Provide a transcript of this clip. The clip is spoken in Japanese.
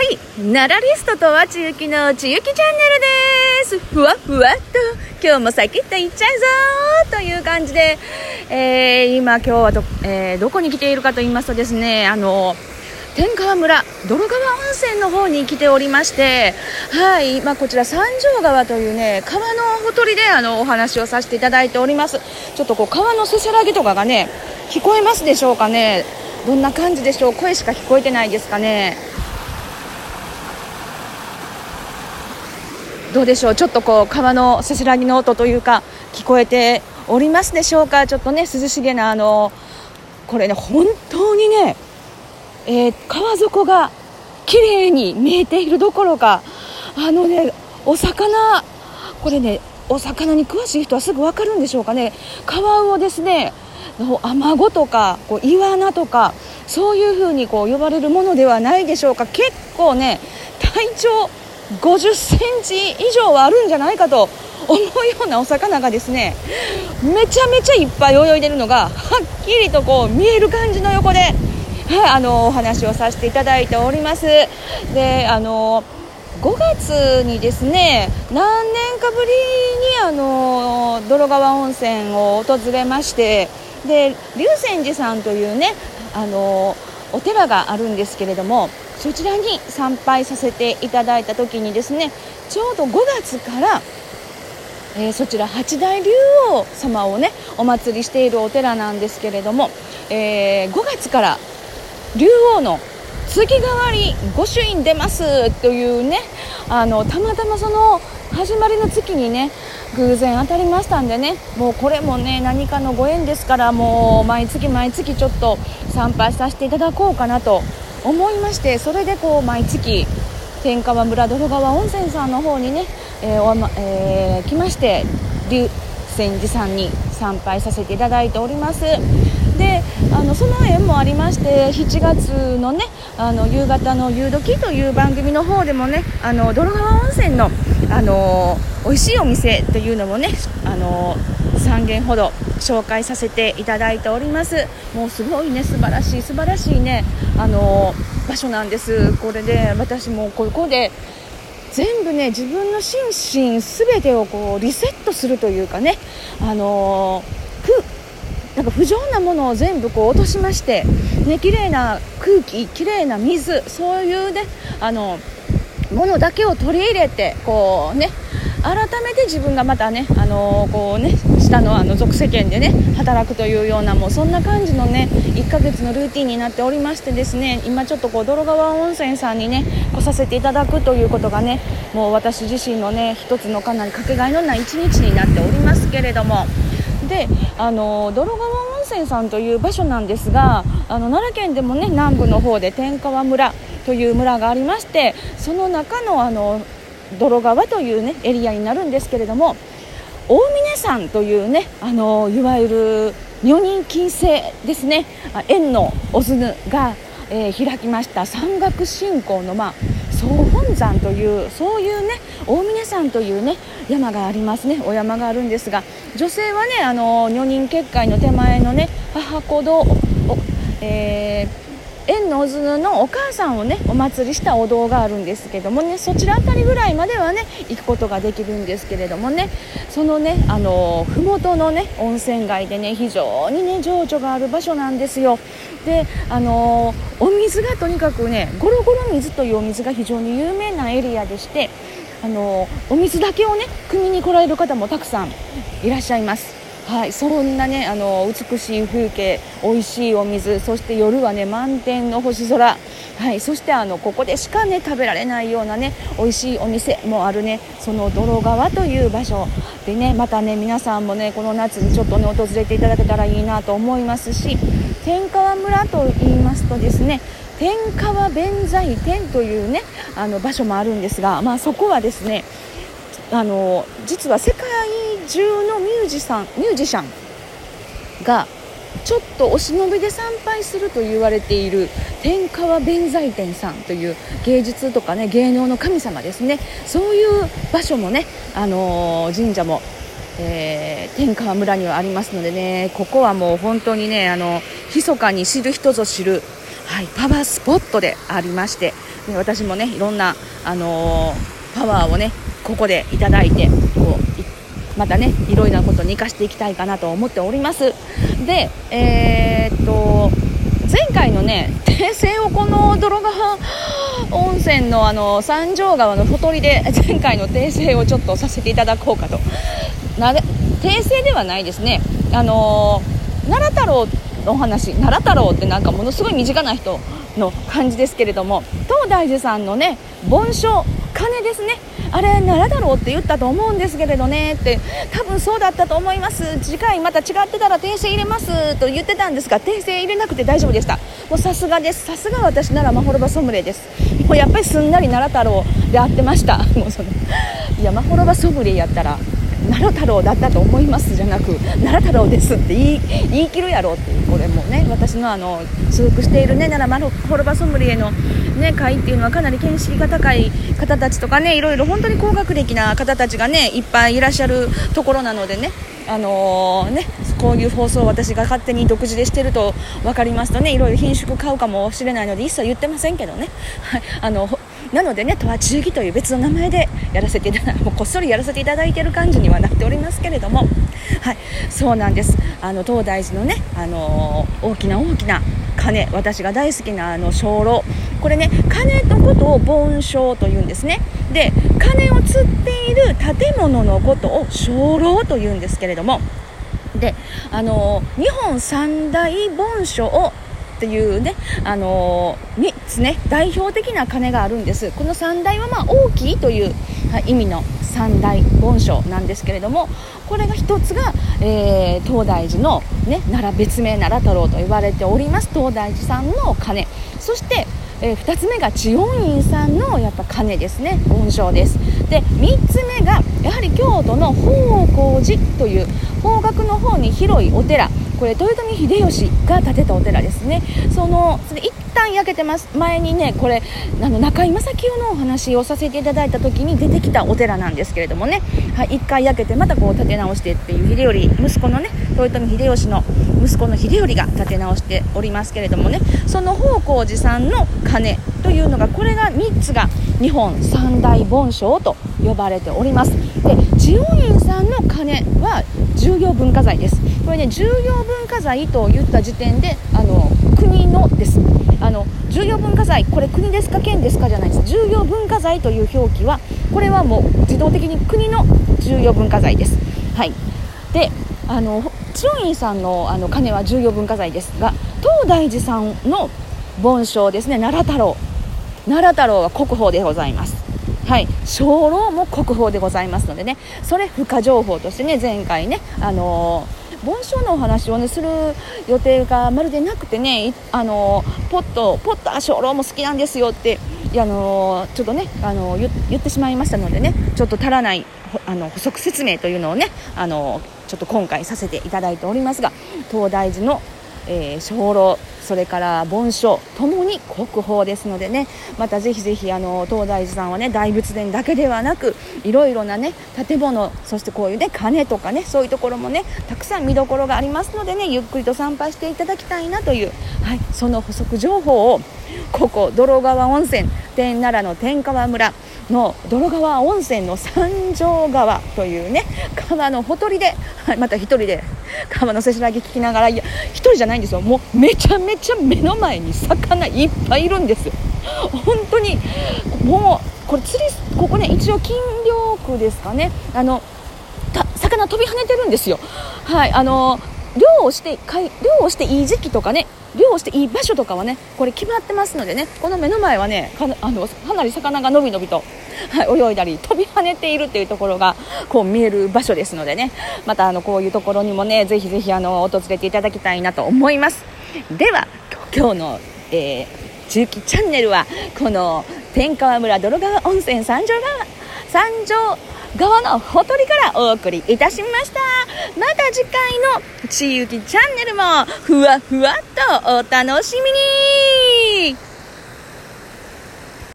はい、ナラリストとはちゆきのちゆきチャンネルです。ふわふわっと、今日も先っと行っちゃうぞという感じで、えー、今今日はど、えー、どこに来ているかと言いますとですね、あの、天川村泥川温泉の方に来ておりまして、はい、まあ、こちら三条川というね川のほとりであのお話をさせていただいております。ちょっとこう川のせせらぎとかがね聞こえますでしょうかね。どんな感じでしょう？声しか聞こえてないですかね。どうでしょう？ちょっとこう川のせせらぎの音というか聞こえておりますでしょうか？ちょっとね涼しげなあのこれね本当にね、えー、川底が綺麗に見えているどころかあのねお魚これねお魚に詳しい人はすぐ分かるんでしょうかね？カワウをですねアマゴとかこうイワナとかそういうふうにこう呼ばれるものではないでしょうか？結構ね体長50センチ以上はあるんじゃないかと思うようなお魚がですねめちゃめちゃいっぱい泳いでるのがはっきりとこう見える感じの横で、はい、あのお話をさせていただいております。であの5月にですね何年かぶりにあの泥川温泉を訪れましてで龍泉寺さんというねあのお寺があるんですけれどもそちらに参拝させていただいた時にですねちょうど5月からえー、そちら八大竜王様をねお祭りしているお寺なんですけれども、えー、5月から竜王の次替わり御朱印出ますというねあのたまたまその始まりの月にね偶然当たりましたんでねもうこれもね何かのご縁ですからもう毎月毎月ちょっと参拝させていただこうかなと思いましてそれでこう毎月天川村泥川温泉さんの方にね、えーまえー、来まして龍泉寺さんに参拝させていただいております。であのその縁もありまして7月のねあの夕方の「夕時」という番組の方でもねあの泥川温泉のあの美味しいお店というのもねあの3軒ほど紹介させていただいております。もうすごいね素晴らしい素晴らしいねあの場所なんです。これで私もここで全部ね自分の心身全てをこうリセットするというかねあのなんか不浄なものを全部こう落としましてね綺麗な空気綺麗な水そういうねあのものだけを取り入れてこうね改めて自分がまたね、あのー、こうね下のあの属世間でね働くというようなもうそんな感じのね1ヶ月のルーティンになっておりましてですね今ちょっとこう泥川温泉さんにね来させていただくということがねもう私自身のね一つのかなりかけがえのない一日になっておりますけれども。であの泥川温泉さんという場所なんですがあの奈良県でもね南部の方で天川村という村がありましてその中のあの泥川というねエリアになるんですけれども大峰山というねあのいわゆる女人禁制ですね。縁のおずぬが、えー、開きました。山岳信仰のまあ総本山というそういうね大峰山というね山がありますね。お山があるんですが女性はねあの女人結界の手前のね母子堂えー縁のずぬのお母さんをねお祭りしたお堂があるんですけどもねそちら辺りぐらいまではね行くことができるんですけれどもねそのねあの麓のね温泉街でね非常にね情緒がある場所なんですよ。であのお水がとにかくねゴロゴロ水というお水が非常に有名なエリアでしてあのお水だけをね汲みに来られる方もたくさんいらっしゃいます。はい、そんなねあの美しい風景美味しいお水そして夜はね満天の星空。はい、そしてあのここでしかね食べられないようなね美味しいお店もあるねその泥川という場所。でねまたね皆さんもねこの夏にちょっとね訪れていただけたらいいなと思いますし天川村と言いますとですね天川弁財天というねあの場所もあるんですが、まあ、そこはですねあの実は世界中のミュージシャンミュージシャンがちょっとお忍びで参拝すると言われている天川弁財天さんという芸術とかね芸能の神様ですね。そういう場所もね、あのー、神社も、えー、天川村にはありますのでねここはもう本当にねあの密かに知る人ぞ知る、はい、パワースポットでありましてで私もねいろんな、あのー、パワーをねここでいただいてこうまたねいろいろなことに生かしていきたいかなと思っております。でえー、っと前回のね訂正をこの泥川温泉のあの三条川のほとりで前回の訂正をちょっとさせていただこうかと。な訂正ではないですね。あの奈良太郎のお話奈良太郎ってなんかものすごい身近な人の感じですけれども東大寺さんのね盆書金ですね。あれ奈良だろうって言ったと思うんですけれどね。って多分そうだったと思います。次回また違ってたら訂正入れます。と言ってたんですが訂正入れなくて大丈夫でした。もうさすがです。さすが私ならまほろばソムリエです。もうやっぱりすんなり奈良太郎で会ってました。もうそのいやまほろばソムリエやったら奈良太郎だったと思いますじゃなく奈良太郎ですって言い言い切るやろっていうこれもね私のあの所属しているね奈良ホロバソムリエの、ね、会っていうのはかなり見識が高い方たちとかねいろいろ本当に高学歴な方たちがねいっぱいいらっしゃるところなのでねあのー、ね、こういう放送を私が勝手に独自でしてると分かりますとねいろいろ品種買うかもしれないので一切言ってませんけどね、はい、あのなのでね、とは忠義という別の名前でやらせていただもうこっそりやらせていただいている感じにはなっておりますけれども、はい、そうなんです。あの東大寺のね、あの、大きな大きな鐘、私が大好きなあの鐘楼、これね、鐘のことを盆鐘というんですね。で、鐘を吊っている建物のことを鐘楼というんですけれども。で、あの、日本三大盆書をっていうね、あのー、3つね、代表的な鐘があるんです。この3大はまあ大きいという意味の三大盆書なんですけれども、これが1つが、えー、東大寺の、ね、奈良別名奈良太郎と言われております東大寺さんの鐘。そしてえー、2つ目が知恩院さんのやっぱ鐘ですね盆章ですで3つ目がやはり京都の宝光寺という方角の方に広いお寺これ豊臣秀吉が建てたお寺ですね。そのそれ一旦焼けてます。前にねこれあの中井正清のお話をさせていただいた時に出てきたお寺なんですけれどもね、はい、1回焼けてまたこう建て直してっていう秀頼息子のね豊臣秀吉の息子の秀頼が建て直しておりますけれどもね。その宝光寺さんの鐘というのがこれが3つが日本三大盆章と呼ばれております。で知恩院さんの鐘は重要文化財です。これね重要文化財と言った時点であの国のです。あの重要文化財これ国ですか県ですかじゃないです。重要文化財という表記はこれはもう自動的に国の重要文化財です。はい。であの知恩院さんのあの鐘は重要文化財ですが東大寺さんの盆章ですね。奈良太郎。奈良太郎は国宝でございます。はい。鐘楼も国宝でございますのでね。それ付加情報としてね前回ねあのー、盆章のお話をねする予定がまるでなくてねあの、ポットポットあ鐘楼も好きなんですよってあの、ちょっとねあの言ってしまいましたのでねちょっと足らないあの補足説明というのをねあのちょっと今回させていただいておりますが東大寺のえー、鐘楼それから盆書ともに国宝ですのでねまたぜひぜひあの東大寺さんはね大仏殿だけではなくいろいろなね建物そしてこういうね鐘とかねそういうところもねたくさん見どころがありますのでねゆっくりと参拝していただきたいなという、はい、その補足情報をここ泥川温泉天奈良の天川村の泥川温泉の三条川というね川のほとりで、はい、また1人で川のせしらぎ聞きながらじゃないんですよ。もうめちゃめちゃ目の前に魚いっぱいいるんです。本当にもうこれ釣りここね一応金陵区ですかね。あの魚飛び跳ねてるんですよ。はいあの漁をして漁をしていい時期とかね漁をしていい場所とかはねこれ決まってますのでねこの目の前はねかあのかなり魚がのびのびと、はい、泳いだり飛び跳ねているっていうところがこう見える場所ですのでね。またあのこういうところにもねぜひぜひあの訪れていただきたいなと思います。では今日の、えー、中期チャンネルはこの天川村泥川温泉三条川三条側のほとりからお送りいたしました。また次回のちゆきチャンネルもふわふわっとお楽しみに。